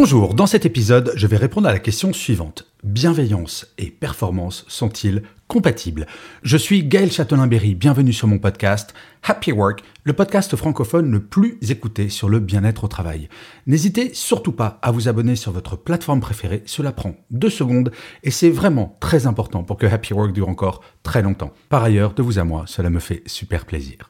Bonjour, dans cet épisode, je vais répondre à la question suivante. Bienveillance et performance sont-ils compatibles? Je suis Gaël Châtelain-Berry, bienvenue sur mon podcast Happy Work, le podcast francophone le plus écouté sur le bien-être au travail. N'hésitez surtout pas à vous abonner sur votre plateforme préférée, cela prend deux secondes et c'est vraiment très important pour que Happy Work dure encore très longtemps. Par ailleurs, de vous à moi, cela me fait super plaisir.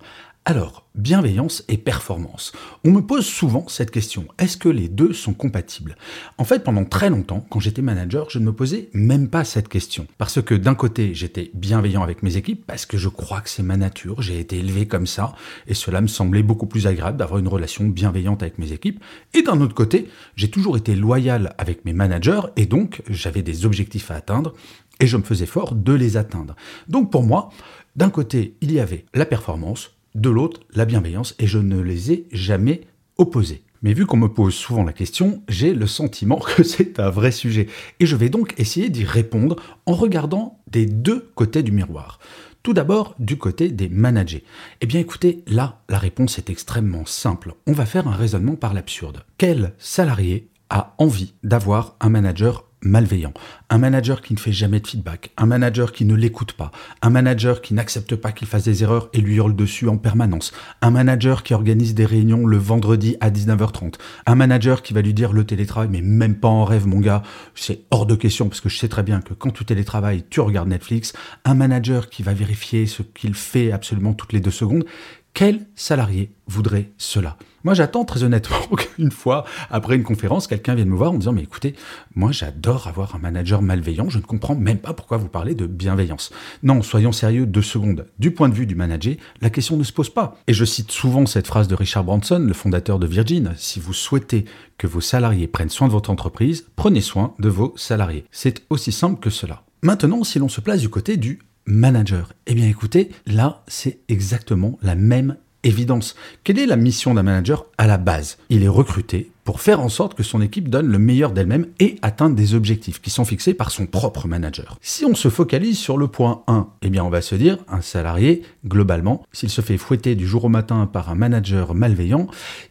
Alors, bienveillance et performance. On me pose souvent cette question, est-ce que les deux sont compatibles? En fait, pendant très longtemps, quand j'étais manager, je ne me posais même pas cette question. Parce que d'un côté, j'étais bienveillant avec mes équipes, parce que je crois que c'est ma nature, j'ai été élevé comme ça, et cela me semblait beaucoup plus agréable d'avoir une relation bienveillante avec mes équipes. Et d'un autre côté, j'ai toujours été loyal avec mes managers, et donc j'avais des objectifs à atteindre, et je me faisais fort de les atteindre. Donc pour moi, d'un côté, il y avait la performance, de l'autre la bienveillance, et je ne les ai jamais opposés. Mais vu qu'on me pose souvent la question, j'ai le sentiment que c'est un vrai sujet. Et je vais donc essayer d'y répondre en regardant des deux côtés du miroir. Tout d'abord, du côté des managers. Eh bien écoutez, là, la réponse est extrêmement simple. On va faire un raisonnement par l'absurde. Quel salarié a envie d'avoir un manager malveillant, un manager qui ne fait jamais de feedback, un manager qui ne l'écoute pas, un manager qui n'accepte pas qu'il fasse des erreurs et lui hurle dessus en permanence, un manager qui organise des réunions le vendredi à 19h30, un manager qui va lui dire le télétravail, mais même pas en rêve mon gars, c'est hors de question parce que je sais très bien que quand tu télétravailles, tu regardes Netflix, un manager qui va vérifier ce qu'il fait absolument toutes les deux secondes, quel salarié voudrait cela? Moi, j'attends très honnêtement qu'une fois, après une conférence, quelqu'un vienne me voir en disant Mais écoutez, moi, j'adore avoir un manager malveillant, je ne comprends même pas pourquoi vous parlez de bienveillance. Non, soyons sérieux deux secondes. Du point de vue du manager, la question ne se pose pas. Et je cite souvent cette phrase de Richard Branson, le fondateur de Virgin Si vous souhaitez que vos salariés prennent soin de votre entreprise, prenez soin de vos salariés. C'est aussi simple que cela. Maintenant, si l'on se place du côté du manager. Eh bien écoutez, là c'est exactement la même évidence. Quelle est la mission d'un manager à la base? Il est recruté pour faire en sorte que son équipe donne le meilleur d'elle-même et atteindre des objectifs qui sont fixés par son propre manager. Si on se focalise sur le point 1, eh bien on va se dire, un salarié, globalement, s'il se fait fouetter du jour au matin par un manager malveillant,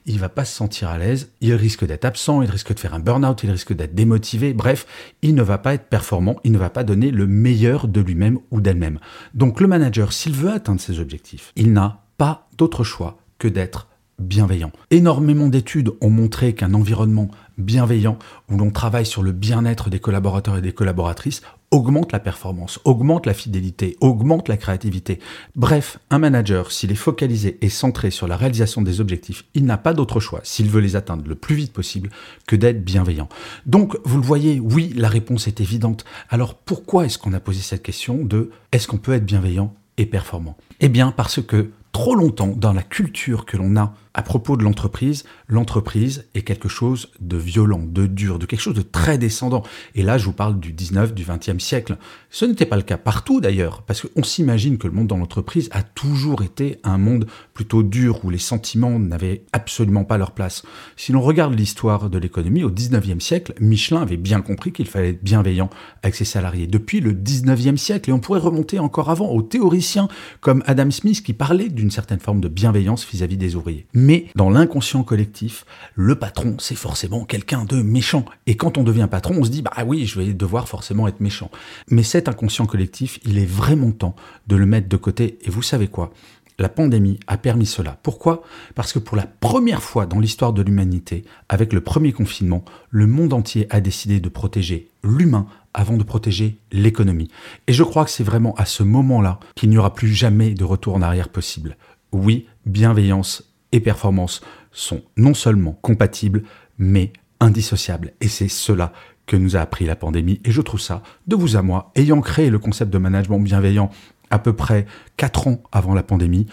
il va pas se sentir à l'aise, il risque d'être absent, il risque de faire un burn-out, il risque d'être démotivé, bref, il ne va pas être performant, il ne va pas donner le meilleur de lui-même ou d'elle-même. Donc le manager, s'il veut atteindre ses objectifs, il n'a pas d'autre choix que d'être bienveillant. Énormément d'études ont montré qu'un environnement bienveillant, où l'on travaille sur le bien-être des collaborateurs et des collaboratrices, augmente la performance, augmente la fidélité, augmente la créativité. Bref, un manager, s'il est focalisé et centré sur la réalisation des objectifs, il n'a pas d'autre choix, s'il veut les atteindre le plus vite possible, que d'être bienveillant. Donc, vous le voyez, oui, la réponse est évidente. Alors, pourquoi est-ce qu'on a posé cette question de est-ce qu'on peut être bienveillant et performant Eh bien, parce que trop longtemps dans la culture que l'on a à propos de l'entreprise, l'entreprise est quelque chose de violent, de dur, de quelque chose de très descendant. Et là, je vous parle du 19, du 20e siècle. Ce n'était pas le cas partout d'ailleurs, parce qu'on s'imagine que le monde dans l'entreprise a toujours été un monde plutôt dur, où les sentiments n'avaient absolument pas leur place. Si l'on regarde l'histoire de l'économie, au 19e siècle, Michelin avait bien compris qu'il fallait être bienveillant avec ses salariés. Depuis le 19e siècle, et on pourrait remonter encore avant aux théoriciens comme Adam Smith qui parlait certaine forme de bienveillance vis-à-vis -vis des ouvriers. Mais dans l'inconscient collectif, le patron, c'est forcément quelqu'un de méchant. Et quand on devient patron, on se dit, bah oui, je vais devoir forcément être méchant. Mais cet inconscient collectif, il est vraiment temps de le mettre de côté. Et vous savez quoi? La pandémie a permis cela. Pourquoi? Parce que pour la première fois dans l'histoire de l'humanité, avec le premier confinement, le monde entier a décidé de protéger l'humain avant de protéger l'économie. Et je crois que c'est vraiment à ce moment-là qu'il n'y aura plus jamais de retour en arrière possible. Oui, bienveillance et performance sont non seulement compatibles, mais indissociables. Et c'est cela que nous a appris la pandémie. Et je trouve ça, de vous à moi, ayant créé le concept de management bienveillant à peu près 4 ans avant la pandémie,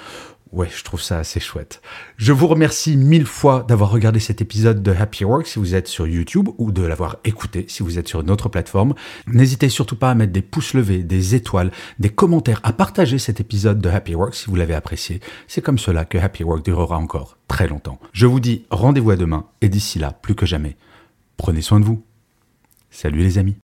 Ouais, je trouve ça assez chouette. Je vous remercie mille fois d'avoir regardé cet épisode de Happy Work si vous êtes sur YouTube ou de l'avoir écouté si vous êtes sur une autre plateforme. N'hésitez surtout pas à mettre des pouces levés, des étoiles, des commentaires, à partager cet épisode de Happy Work si vous l'avez apprécié. C'est comme cela que Happy Work durera encore très longtemps. Je vous dis rendez-vous à demain et d'ici là, plus que jamais, prenez soin de vous. Salut les amis.